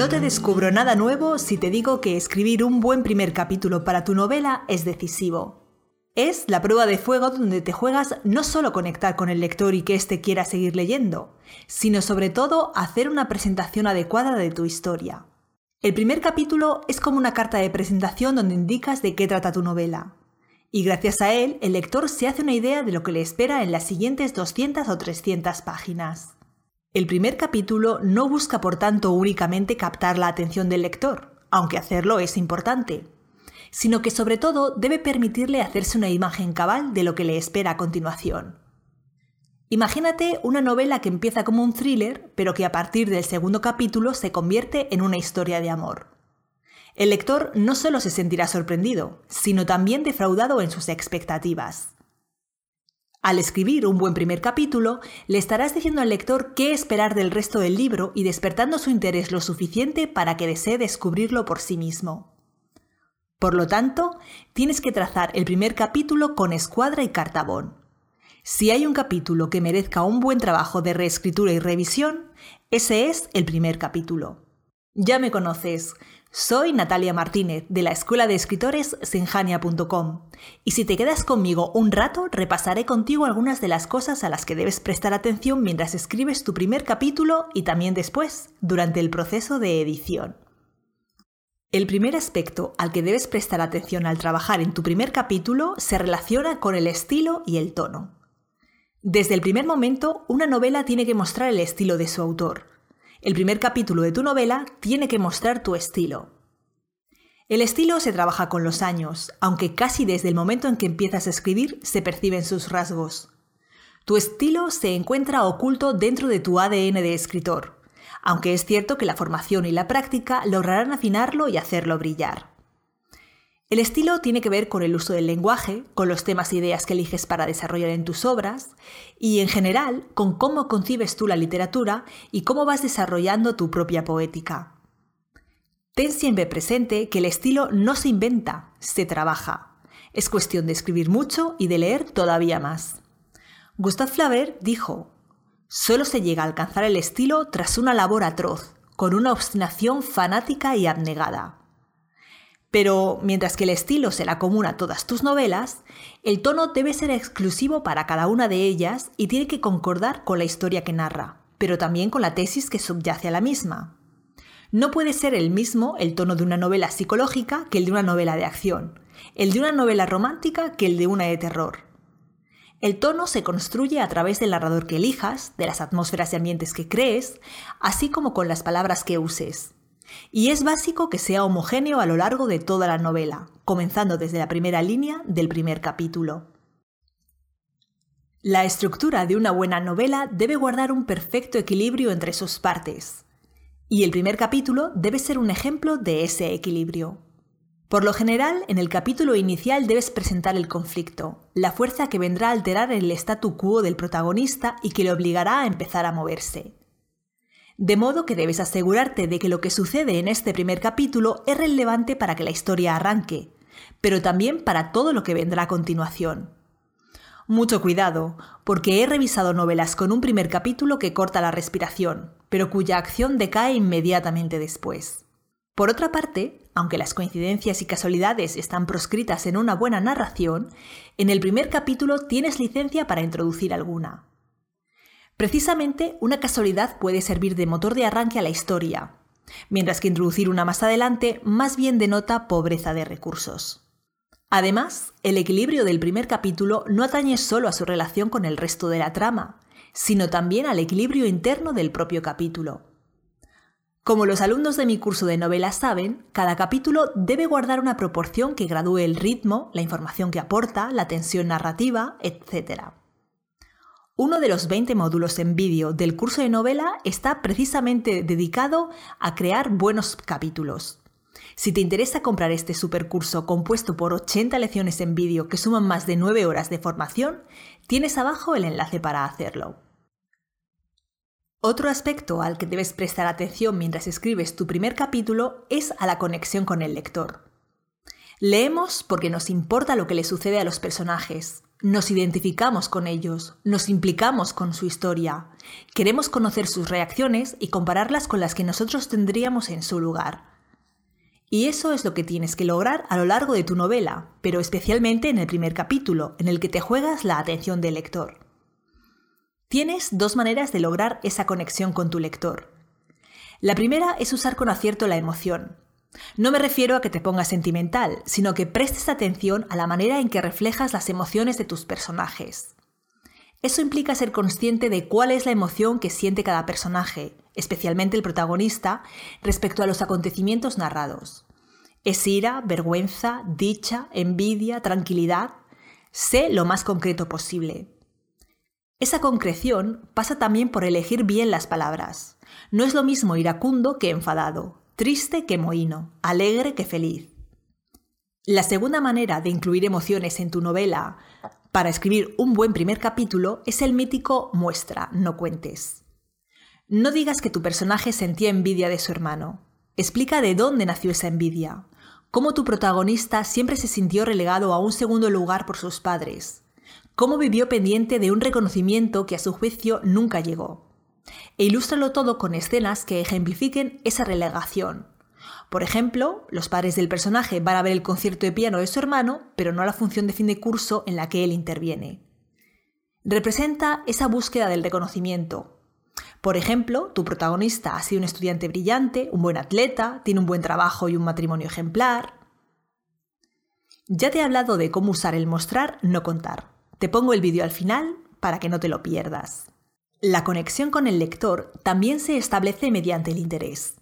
No te descubro nada nuevo si te digo que escribir un buen primer capítulo para tu novela es decisivo. Es la prueba de fuego donde te juegas no solo conectar con el lector y que éste quiera seguir leyendo, sino sobre todo hacer una presentación adecuada de tu historia. El primer capítulo es como una carta de presentación donde indicas de qué trata tu novela. Y gracias a él, el lector se hace una idea de lo que le espera en las siguientes 200 o 300 páginas. El primer capítulo no busca por tanto únicamente captar la atención del lector, aunque hacerlo es importante, sino que sobre todo debe permitirle hacerse una imagen cabal de lo que le espera a continuación. Imagínate una novela que empieza como un thriller, pero que a partir del segundo capítulo se convierte en una historia de amor. El lector no solo se sentirá sorprendido, sino también defraudado en sus expectativas. Al escribir un buen primer capítulo, le estarás diciendo al lector qué esperar del resto del libro y despertando su interés lo suficiente para que desee descubrirlo por sí mismo. Por lo tanto, tienes que trazar el primer capítulo con escuadra y cartabón. Si hay un capítulo que merezca un buen trabajo de reescritura y revisión, ese es el primer capítulo. Ya me conoces, soy Natalia Martínez de la Escuela de Escritores Senjania.com y si te quedas conmigo un rato repasaré contigo algunas de las cosas a las que debes prestar atención mientras escribes tu primer capítulo y también después, durante el proceso de edición. El primer aspecto al que debes prestar atención al trabajar en tu primer capítulo se relaciona con el estilo y el tono. Desde el primer momento, una novela tiene que mostrar el estilo de su autor, el primer capítulo de tu novela tiene que mostrar tu estilo. El estilo se trabaja con los años, aunque casi desde el momento en que empiezas a escribir se perciben sus rasgos. Tu estilo se encuentra oculto dentro de tu ADN de escritor, aunque es cierto que la formación y la práctica lograrán afinarlo y hacerlo brillar. El estilo tiene que ver con el uso del lenguaje, con los temas e ideas que eliges para desarrollar en tus obras y, en general, con cómo concibes tú la literatura y cómo vas desarrollando tu propia poética. Ten siempre presente que el estilo no se inventa, se trabaja. Es cuestión de escribir mucho y de leer todavía más. Gustav Flaubert dijo, solo se llega a alcanzar el estilo tras una labor atroz, con una obstinación fanática y abnegada. Pero mientras que el estilo se la comuna a todas tus novelas, el tono debe ser exclusivo para cada una de ellas y tiene que concordar con la historia que narra, pero también con la tesis que subyace a la misma. No puede ser el mismo el tono de una novela psicológica que el de una novela de acción, el de una novela romántica que el de una de terror. El tono se construye a través del narrador que elijas, de las atmósferas y ambientes que crees, así como con las palabras que uses. Y es básico que sea homogéneo a lo largo de toda la novela, comenzando desde la primera línea del primer capítulo. La estructura de una buena novela debe guardar un perfecto equilibrio entre sus partes, y el primer capítulo debe ser un ejemplo de ese equilibrio. Por lo general, en el capítulo inicial debes presentar el conflicto, la fuerza que vendrá a alterar el statu quo del protagonista y que le obligará a empezar a moverse. De modo que debes asegurarte de que lo que sucede en este primer capítulo es relevante para que la historia arranque, pero también para todo lo que vendrá a continuación. Mucho cuidado, porque he revisado novelas con un primer capítulo que corta la respiración, pero cuya acción decae inmediatamente después. Por otra parte, aunque las coincidencias y casualidades están proscritas en una buena narración, en el primer capítulo tienes licencia para introducir alguna. Precisamente una casualidad puede servir de motor de arranque a la historia, mientras que introducir una más adelante más bien denota pobreza de recursos. Además, el equilibrio del primer capítulo no atañe solo a su relación con el resto de la trama, sino también al equilibrio interno del propio capítulo. Como los alumnos de mi curso de novelas saben, cada capítulo debe guardar una proporción que gradúe el ritmo, la información que aporta, la tensión narrativa, etc. Uno de los 20 módulos en vídeo del curso de novela está precisamente dedicado a crear buenos capítulos. Si te interesa comprar este supercurso compuesto por 80 lecciones en vídeo que suman más de 9 horas de formación, tienes abajo el enlace para hacerlo. Otro aspecto al que debes prestar atención mientras escribes tu primer capítulo es a la conexión con el lector. Leemos porque nos importa lo que le sucede a los personajes, Nos identificamos con ellos, nos implicamos con su historia, queremos conocer sus reacciones y compararlas con las que nosotros tendríamos en su lugar. Y eso es lo que tienes que lograr a lo largo de tu novela, pero especialmente en el primer capítulo, en el que te juegas la atención del lector. Tienes dos maneras de lograr esa conexión con tu lector. La primera es usar con acierto la emoción. No me refiero a que te pongas sentimental, sino que prestes atención a la manera en que reflejas las emociones de tus personajes. Eso implica ser consciente de cuál es la emoción que siente cada personaje, especialmente el protagonista, respecto a los acontecimientos narrados. ¿Es ira, vergüenza, dicha, envidia, tranquilidad? Sé lo más concreto posible. Esa concreción pasa también por elegir bien las palabras. No es lo mismo iracundo que enfadado, triste que mohino, alegre que feliz. La segunda manera de incluir emociones en tu novela para escribir un buen primer capítulo es el mítico muestra, no cuentes. No digas que tu personaje sentía envidia de su hermano. Explica de dónde nació esa envidia, cómo tu protagonista siempre se sintió relegado a un segundo lugar por sus padres, cómo vivió pendiente de un reconocimiento que a su juicio nunca llegó. E ilústralo todo con escenas que ejemplifiquen esa relegación, por ejemplo, los padres del personaje van a ver el concierto de piano de su hermano, pero no la función de fin de curso en la que él interviene. Representa esa búsqueda del reconocimiento. Por ejemplo, tu protagonista ha sido un estudiante brillante, un buen atleta, tiene un buen trabajo y un matrimonio ejemplar. Ya te he hablado de cómo usar el mostrar, no contar. Te pongo el vídeo al final para que no te lo pierdas. La conexión con el lector también se establece mediante el interés.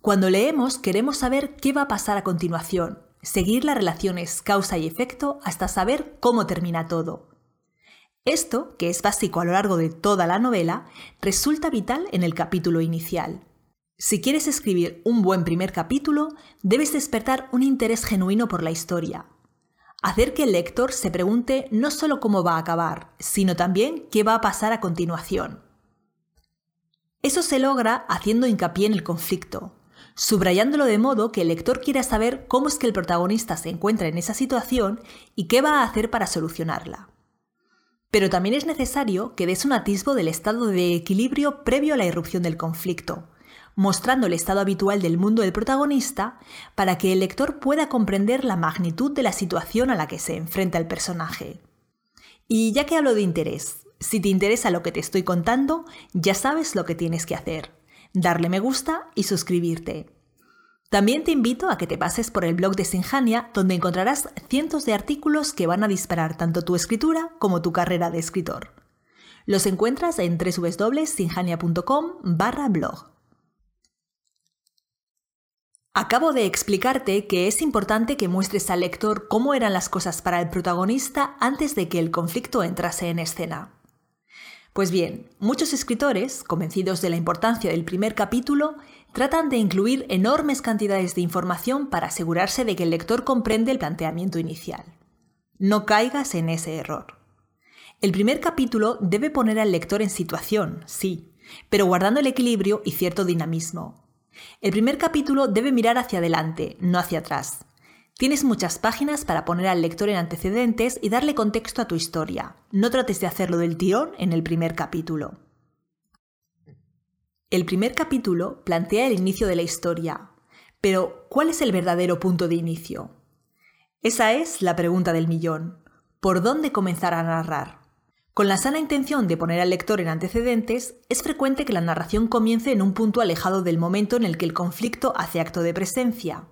Cuando leemos queremos saber qué va a pasar a continuación, seguir las relaciones causa y efecto hasta saber cómo termina todo. Esto, que es básico a lo largo de toda la novela, resulta vital en el capítulo inicial. Si quieres escribir un buen primer capítulo, debes despertar un interés genuino por la historia. Hacer que el lector se pregunte no solo cómo va a acabar, sino también qué va a pasar a continuación. Eso se logra haciendo hincapié en el conflicto, subrayándolo de modo que el lector quiera saber cómo es que el protagonista se encuentra en esa situación y qué va a hacer para solucionarla. Pero también es necesario que des un atisbo del estado de equilibrio previo a la irrupción del conflicto, mostrando el estado habitual del mundo del protagonista para que el lector pueda comprender la magnitud de la situación a la que se enfrenta el personaje. Y ya que hablo de interés, si te interesa lo que te estoy contando, ya sabes lo que tienes que hacer darle me gusta y suscribirte. También te invito a que te pases por el blog de Sinjania, donde encontrarás cientos de artículos que van a disparar tanto tu escritura como tu carrera de escritor. Los encuentras en www.sinjania.com barra blog. Acabo de explicarte que es importante que muestres al lector cómo eran las cosas para el protagonista antes de que el conflicto entrase en escena. Pues bien, muchos escritores, convencidos de la importancia del primer capítulo, tratan de incluir enormes cantidades de información para asegurarse de que el lector comprende el planteamiento inicial. No caigas en ese error. El primer capítulo debe poner al lector en situación, sí, pero guardando el equilibrio y cierto dinamismo. El primer capítulo debe mirar hacia adelante, no hacia atrás. Tienes muchas páginas para poner al lector en antecedentes y darle contexto a tu historia. No trates de hacerlo del tirón en el primer capítulo. El primer capítulo plantea el inicio de la historia, pero ¿cuál es el verdadero punto de inicio? Esa es la pregunta del millón. ¿Por dónde comenzar a narrar? Con la sana intención de poner al lector en antecedentes, es frecuente que la narración comience en un punto alejado del momento en el que el conflicto hace acto de presencia.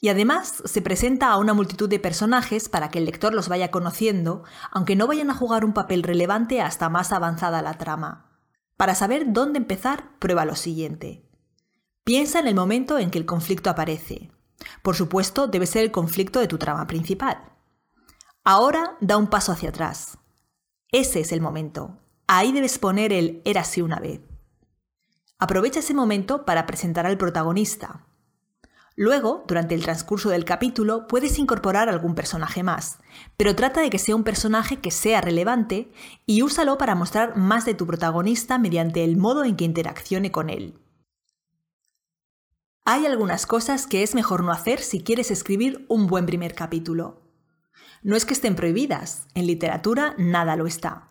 Y además se presenta a una multitud de personajes para que el lector los vaya conociendo, aunque no vayan a jugar un papel relevante hasta más avanzada la trama. Para saber dónde empezar, prueba lo siguiente. Piensa en el momento en que el conflicto aparece. Por supuesto, debe ser el conflicto de tu trama principal. Ahora da un paso hacia atrás. Ese es el momento. Ahí debes poner el era así una vez. Aprovecha ese momento para presentar al protagonista, Luego, durante el transcurso del capítulo, puedes incorporar algún personaje más, pero trata de que sea un personaje que sea relevante y úsalo para mostrar más de tu protagonista mediante el modo en que interaccione con él. Hay algunas cosas que es mejor no hacer si quieres escribir un buen primer capítulo. No es que estén prohibidas, en literatura nada lo está,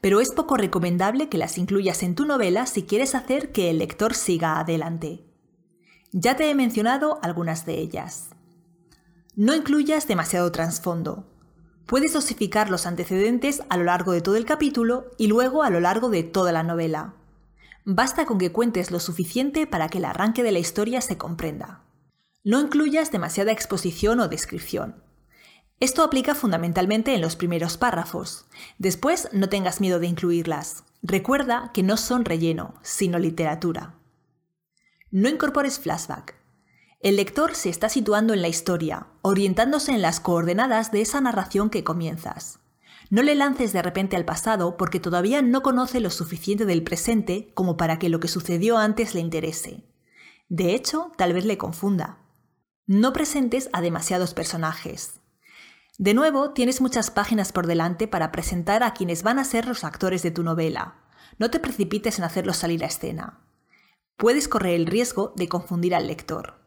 pero es poco recomendable que las incluyas en tu novela si quieres hacer que el lector siga adelante. Ya te he mencionado algunas de ellas. No incluyas demasiado trasfondo. Puedes dosificar los antecedentes a lo largo de todo el capítulo y luego a lo largo de toda la novela. Basta con que cuentes lo suficiente para que el arranque de la historia se comprenda. No incluyas demasiada exposición o descripción. Esto aplica fundamentalmente en los primeros párrafos. Después no tengas miedo de incluirlas. Recuerda que no son relleno, sino literatura. No incorpores flashback. El lector se está situando en la historia, orientándose en las coordenadas de esa narración que comienzas. No le lances de repente al pasado porque todavía no conoce lo suficiente del presente como para que lo que sucedió antes le interese. De hecho, tal vez le confunda. No presentes a demasiados personajes. De nuevo, tienes muchas páginas por delante para presentar a quienes van a ser los actores de tu novela. No te precipites en hacerlos salir a escena. Puedes correr el riesgo de confundir al lector.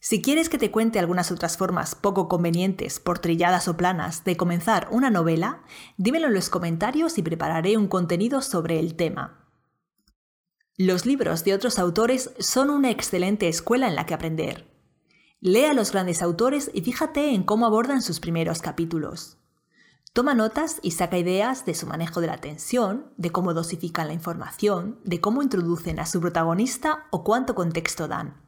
Si quieres que te cuente algunas otras formas poco convenientes, por trilladas o planas, de comenzar una novela, dímelo en los comentarios y prepararé un contenido sobre el tema. Los libros de otros autores son una excelente escuela en la que aprender. Lee a los grandes autores y fíjate en cómo abordan sus primeros capítulos. Toma notas y saca ideas de su manejo de la tensión, de cómo dosifican la información, de cómo introducen a su protagonista o cuánto contexto dan.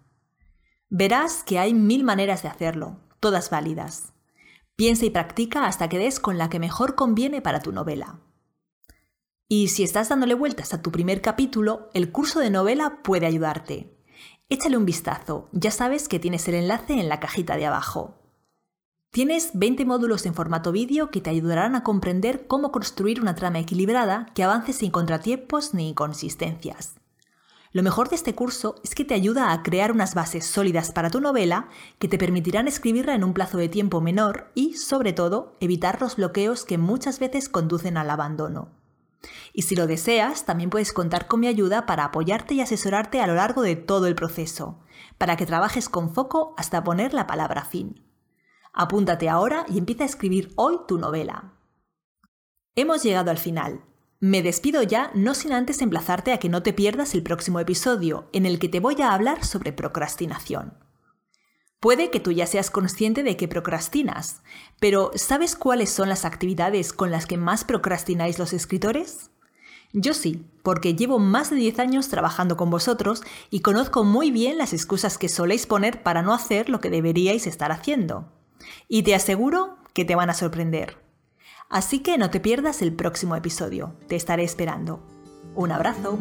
Verás que hay mil maneras de hacerlo, todas válidas. Piensa y practica hasta que des con la que mejor conviene para tu novela. Y si estás dándole vueltas a tu primer capítulo, el curso de novela puede ayudarte. Échale un vistazo, ya sabes que tienes el enlace en la cajita de abajo. Tienes 20 módulos en formato vídeo que te ayudarán a comprender cómo construir una trama equilibrada que avance sin contratiempos ni inconsistencias. Lo mejor de este curso es que te ayuda a crear unas bases sólidas para tu novela que te permitirán escribirla en un plazo de tiempo menor y, sobre todo, evitar los bloqueos que muchas veces conducen al abandono. Y si lo deseas, también puedes contar con mi ayuda para apoyarte y asesorarte a lo largo de todo el proceso, para que trabajes con foco hasta poner la palabra fin. Apúntate ahora y empieza a escribir hoy tu novela. Hemos llegado al final. Me despido ya, no sin antes emplazarte a que no te pierdas el próximo episodio, en el que te voy a hablar sobre procrastinación. Puede que tú ya seas consciente de que procrastinas, pero ¿sabes cuáles son las actividades con las que más procrastináis los escritores? Yo sí, porque llevo más de 10 años trabajando con vosotros y conozco muy bien las excusas que soléis poner para no hacer lo que deberíais estar haciendo. Y te aseguro que te van a sorprender. Así que no te pierdas el próximo episodio, te estaré esperando. Un abrazo.